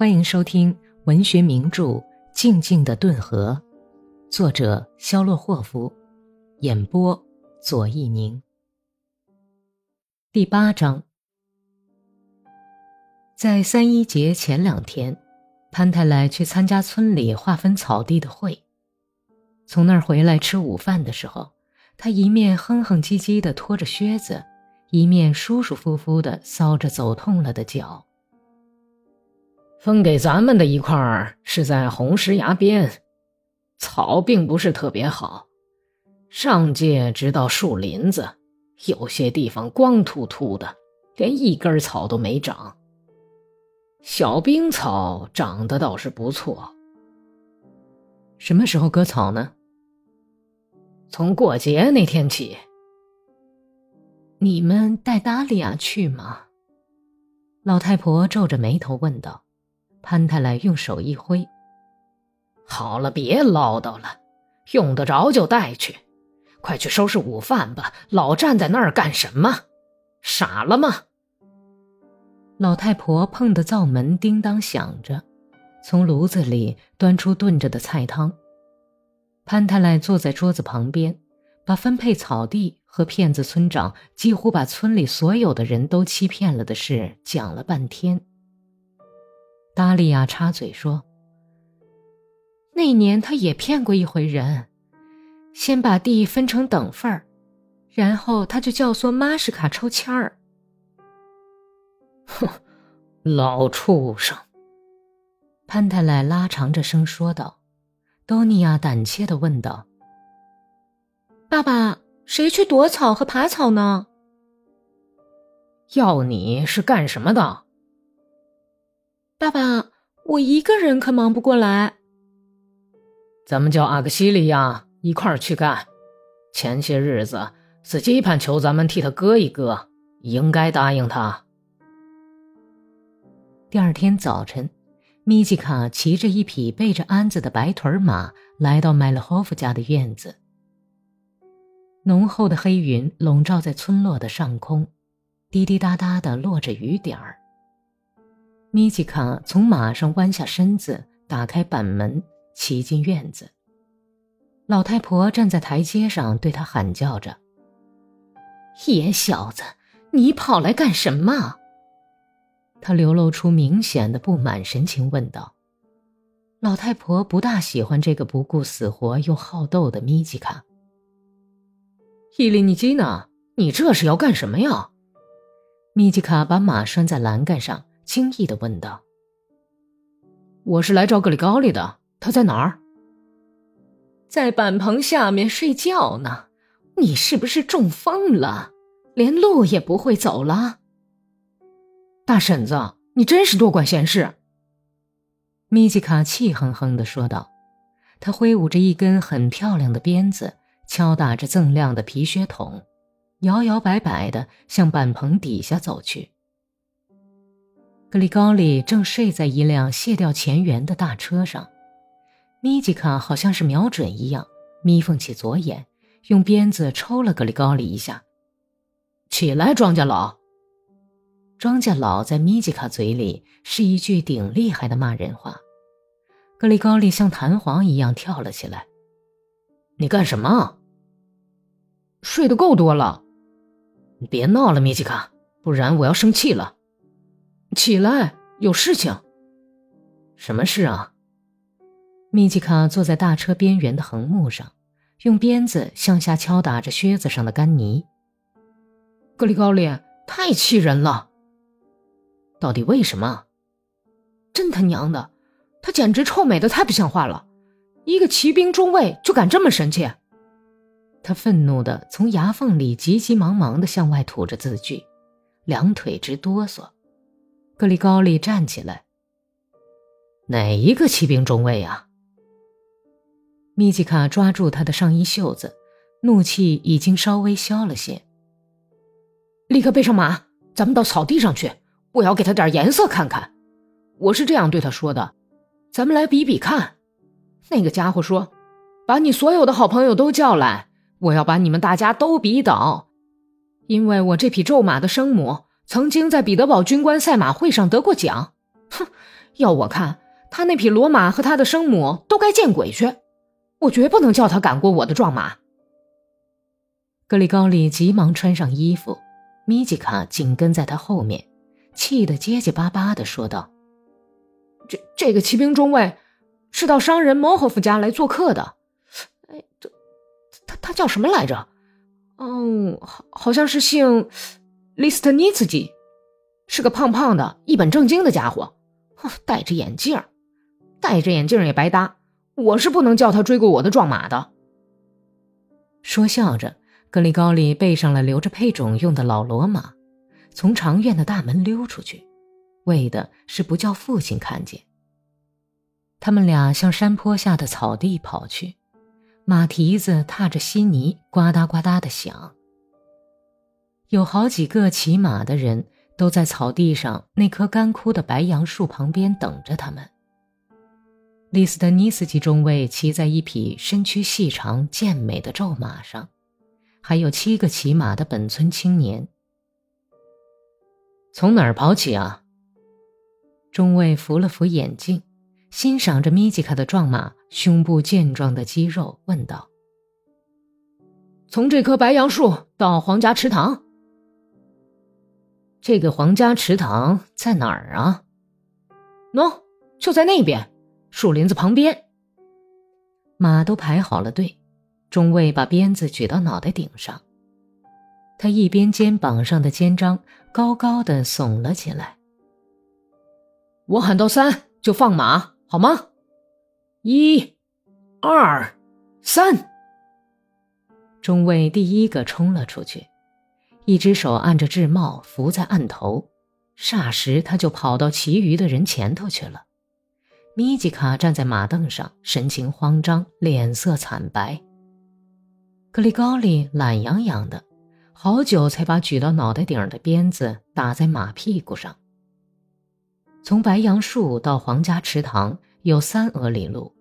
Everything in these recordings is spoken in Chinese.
欢迎收听文学名著《静静的顿河》，作者肖洛霍夫，演播左一宁。第八章，在三一节前两天，潘太来去参加村里划分草地的会。从那儿回来吃午饭的时候，他一面哼哼唧唧的拖着靴子，一面舒舒服服的搔着走痛了的脚。分给咱们的一块儿是在红石崖边，草并不是特别好，上界直到树林子，有些地方光秃秃的，连一根草都没长。小冰草长得倒是不错。什么时候割草呢？从过节那天起，你们带达利亚去吗？老太婆皱着眉头问道。潘太来用手一挥：“好了，别唠叨了，用得着就带去。快去收拾午饭吧，老站在那儿干什么？傻了吗？”老太婆碰的灶门叮当响着，从炉子里端出炖着的菜汤。潘太来坐在桌子旁边，把分配草地和骗子村长几乎把村里所有的人都欺骗了的事讲了半天。达利亚插嘴说：“那年他也骗过一回人，先把地分成等份儿，然后他就教唆玛什卡抽签儿。”哼，老畜生！潘太来拉长着声说道。多尼亚胆怯的问道：“爸爸，谁去躲草和爬草呢？”要你是干什么的？爸爸，我一个人可忙不过来。咱们叫阿克西利亚一块儿去干。前些日子斯基潘求咱们替他割一割，应该答应他。第二天早晨。米吉卡骑着一匹背着鞍子的白腿马来到麦勒霍夫家的院子。浓厚的黑云笼罩在村落的上空，滴滴答答的落着雨点儿。米吉卡从马上弯下身子，打开板门，骑进院子。老太婆站在台阶上，对他喊叫着：“野小子，你跑来干什么？”他流露出明显的不满神情，问道：“老太婆不大喜欢这个不顾死活又好斗的米吉卡。”伊利尼基娜，你这是要干什么呀？米吉卡把马拴在栏杆上，轻易的问道：“我是来找格里高利的，他在哪儿？”在板棚下面睡觉呢。你是不是中风了，连路也不会走了？大婶子，你真是多管闲事。”米吉卡气哼哼的说道。他挥舞着一根很漂亮的鞭子，敲打着锃亮的皮靴筒，摇摇摆摆的向板棚底下走去。格里高利正睡在一辆卸掉前缘的大车上，米吉卡好像是瞄准一样，眯缝起左眼，用鞭子抽了格里高利一下。起来，庄稼老。庄稼老在米吉卡嘴里是一句顶厉害的骂人话。格里高利像弹簧一样跳了起来。你干什么？睡得够多了。你别闹了，米吉卡，不然我要生气了。起来，有事情。什么事啊？米吉卡坐在大车边缘的横木上，用鞭子向下敲打着靴子上的干泥。格里高利，太气人了。到底为什么？真他娘的，他简直臭美的太不像话了！一个骑兵中尉就敢这么神气？他愤怒的从牙缝里急急忙忙的向外吐着字句，两腿直哆嗦。格里高利站起来。哪一个骑兵中尉啊？米吉卡抓住他的上衣袖子，怒气已经稍微消了些。立刻背上马，咱们到草地上去。我要给他点颜色看看，我是这样对他说的：“咱们来比比看。”那个家伙说：“把你所有的好朋友都叫来，我要把你们大家都比倒，因为我这匹咒马的生母曾经在彼得堡军官赛马会上得过奖。”哼，要我看，他那匹骡马和他的生母都该见鬼去，我绝不能叫他赶过我的壮马。格里高利急忙穿上衣服，米吉卡紧跟在他后面，气得结结巴巴的说道：“这这个骑兵中尉是到商人莫霍夫家来做客的，哎，这他他叫什么来着？哦，好，好像是姓利斯特尼茨基，是个胖胖的、一本正经的家伙，戴着眼镜，戴着眼镜也白搭。我是不能叫他追过我的壮马的。”说笑着。格里高利背上了留着配种用的老骡马，从长院的大门溜出去，为的是不叫父亲看见。他们俩向山坡下的草地跑去，马蹄子踏着稀泥，呱嗒呱嗒的响。有好几个骑马的人都在草地上那棵干枯的白杨树旁边等着他们。利斯特尼斯基中尉骑在一匹身躯细长、健美的骤马上。还有七个骑马的本村青年。从哪儿跑起啊？中尉扶了扶眼镜，欣赏着米吉卡的壮马胸部健壮的肌肉，问道：“从这棵白杨树到皇家池塘。这个皇家池塘在哪儿啊？喏，就在那边，树林子旁边。马都排好了队。”中尉把鞭子举到脑袋顶上，他一边肩膀上的肩章高高的耸了起来。我喊到三就放马，好吗？一、二、三。中尉第一个冲了出去，一只手按着制帽扶在案头，霎时他就跑到其余的人前头去了。米吉卡站在马凳上，神情慌张，脸色惨白。格里高利懒洋洋的，好久才把举到脑袋顶的鞭子打在马屁股上。从白杨树到皇家池塘有三俄里路。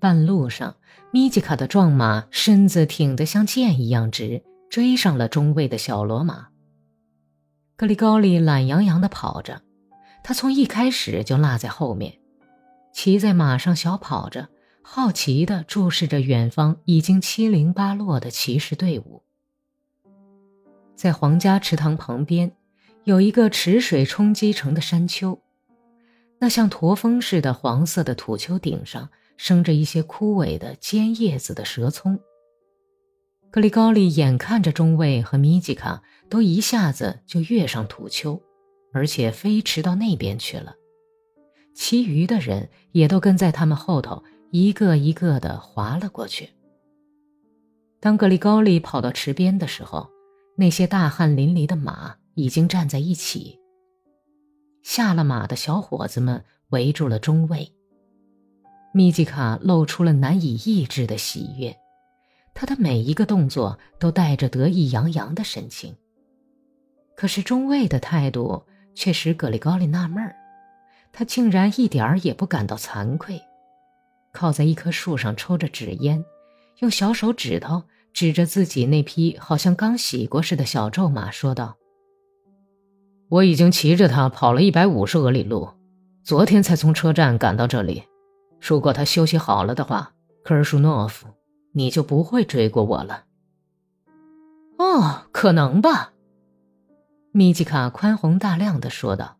半路上，米吉卡的壮马身子挺得像箭一样直，追上了中尉的小罗马。格里高利懒洋洋地跑着，他从一开始就落在后面，骑在马上小跑着。好奇地注视着远方已经七零八落的骑士队伍。在皇家池塘旁边，有一个池水冲积成的山丘，那像驼峰似的黄色的土丘顶上生着一些枯萎的尖叶子的蛇葱。格里高利眼看着中尉和米吉卡都一下子就跃上土丘，而且飞驰到那边去了，其余的人也都跟在他们后头。一个一个的滑了过去。当格里高利跑到池边的时候，那些大汗淋漓的马已经站在一起。下了马的小伙子们围住了中尉。米吉卡露出了难以抑制的喜悦，他的每一个动作都带着得意洋洋的神情。可是中尉的态度却使格里高利纳闷儿，他竟然一点儿也不感到惭愧。靠在一棵树上抽着纸烟，用小手指头指着自己那匹好像刚洗过似的小皱马，说道：“我已经骑着它跑了一百五十俄里路，昨天才从车站赶到这里。如果它休息好了的话，科尔舒诺夫，你就不会追过我了。”“哦，可能吧。”米吉卡宽宏大量的说道。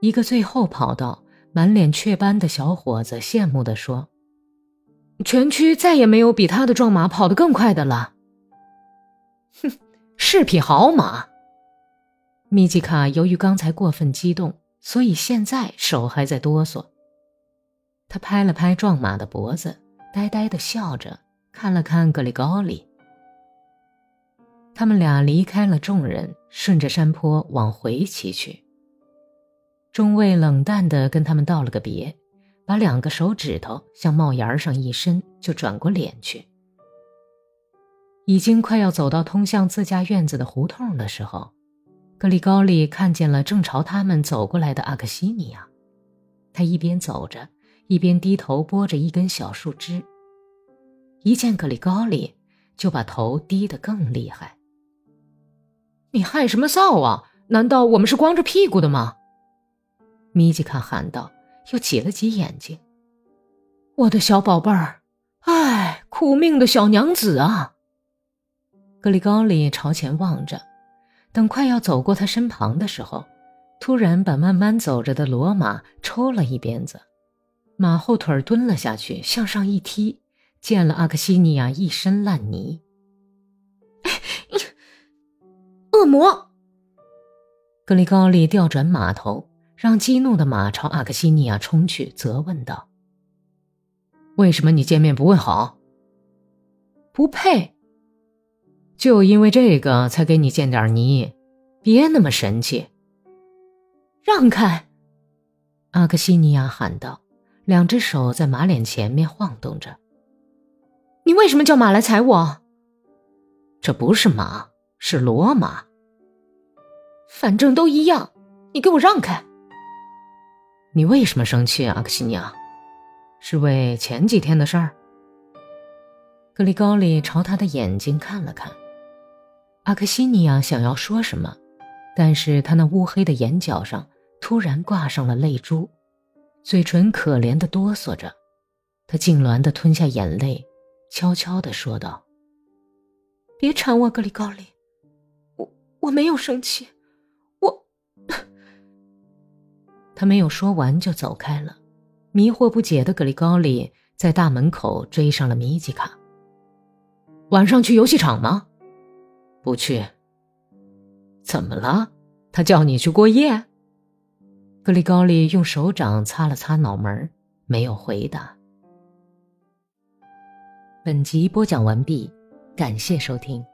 一个最后跑到。满脸雀斑的小伙子羡慕的说：“全区再也没有比他的壮马跑得更快的了。”“哼，是匹好马。”米吉卡由于刚才过分激动，所以现在手还在哆嗦。他拍了拍壮马的脖子，呆呆的笑着看了看格里高里。他们俩离开了众人，顺着山坡往回骑去。中尉冷淡地跟他们道了个别，把两个手指头向帽檐上一伸，就转过脸去。已经快要走到通向自家院子的胡同的时候，格里高利看见了正朝他们走过来的阿克西尼亚。他一边走着，一边低头拨着一根小树枝。一见格里高利，就把头低得更厉害。你害什么臊啊？难道我们是光着屁股的吗？米吉卡喊道，又挤了挤眼睛。我的小宝贝儿，哎，苦命的小娘子啊！格里高利朝前望着，等快要走过他身旁的时候，突然把慢慢走着的骡马抽了一鞭子，马后腿蹲了下去，向上一踢，溅了阿克西尼亚一身烂泥。恶魔！格里高利调转马头，让激怒的马朝阿克西尼亚冲去，责问道。为什么你见面不问好？不配。就因为这个才给你见点泥，别那么神气。让开！阿克西尼亚喊道，两只手在马脸前面晃动着。你为什么叫马来踩我？这不是马，是骡马。反正都一样，你给我让开！你为什么生气，阿克西尼亚？是为前几天的事儿。格里高利朝他的眼睛看了看，阿克西尼亚想要说什么，但是他那乌黑的眼角上突然挂上了泪珠，嘴唇可怜的哆嗦着，他痉挛的吞下眼泪，悄悄的说道：“别缠我，格里高利，我我没有生气，我 ……”他没有说完就走开了。迷惑不解的格里高利在大门口追上了米吉卡。晚上去游戏场吗？不去。怎么了？他叫你去过夜？格里高利用手掌擦了擦脑门，没有回答。本集播讲完毕，感谢收听。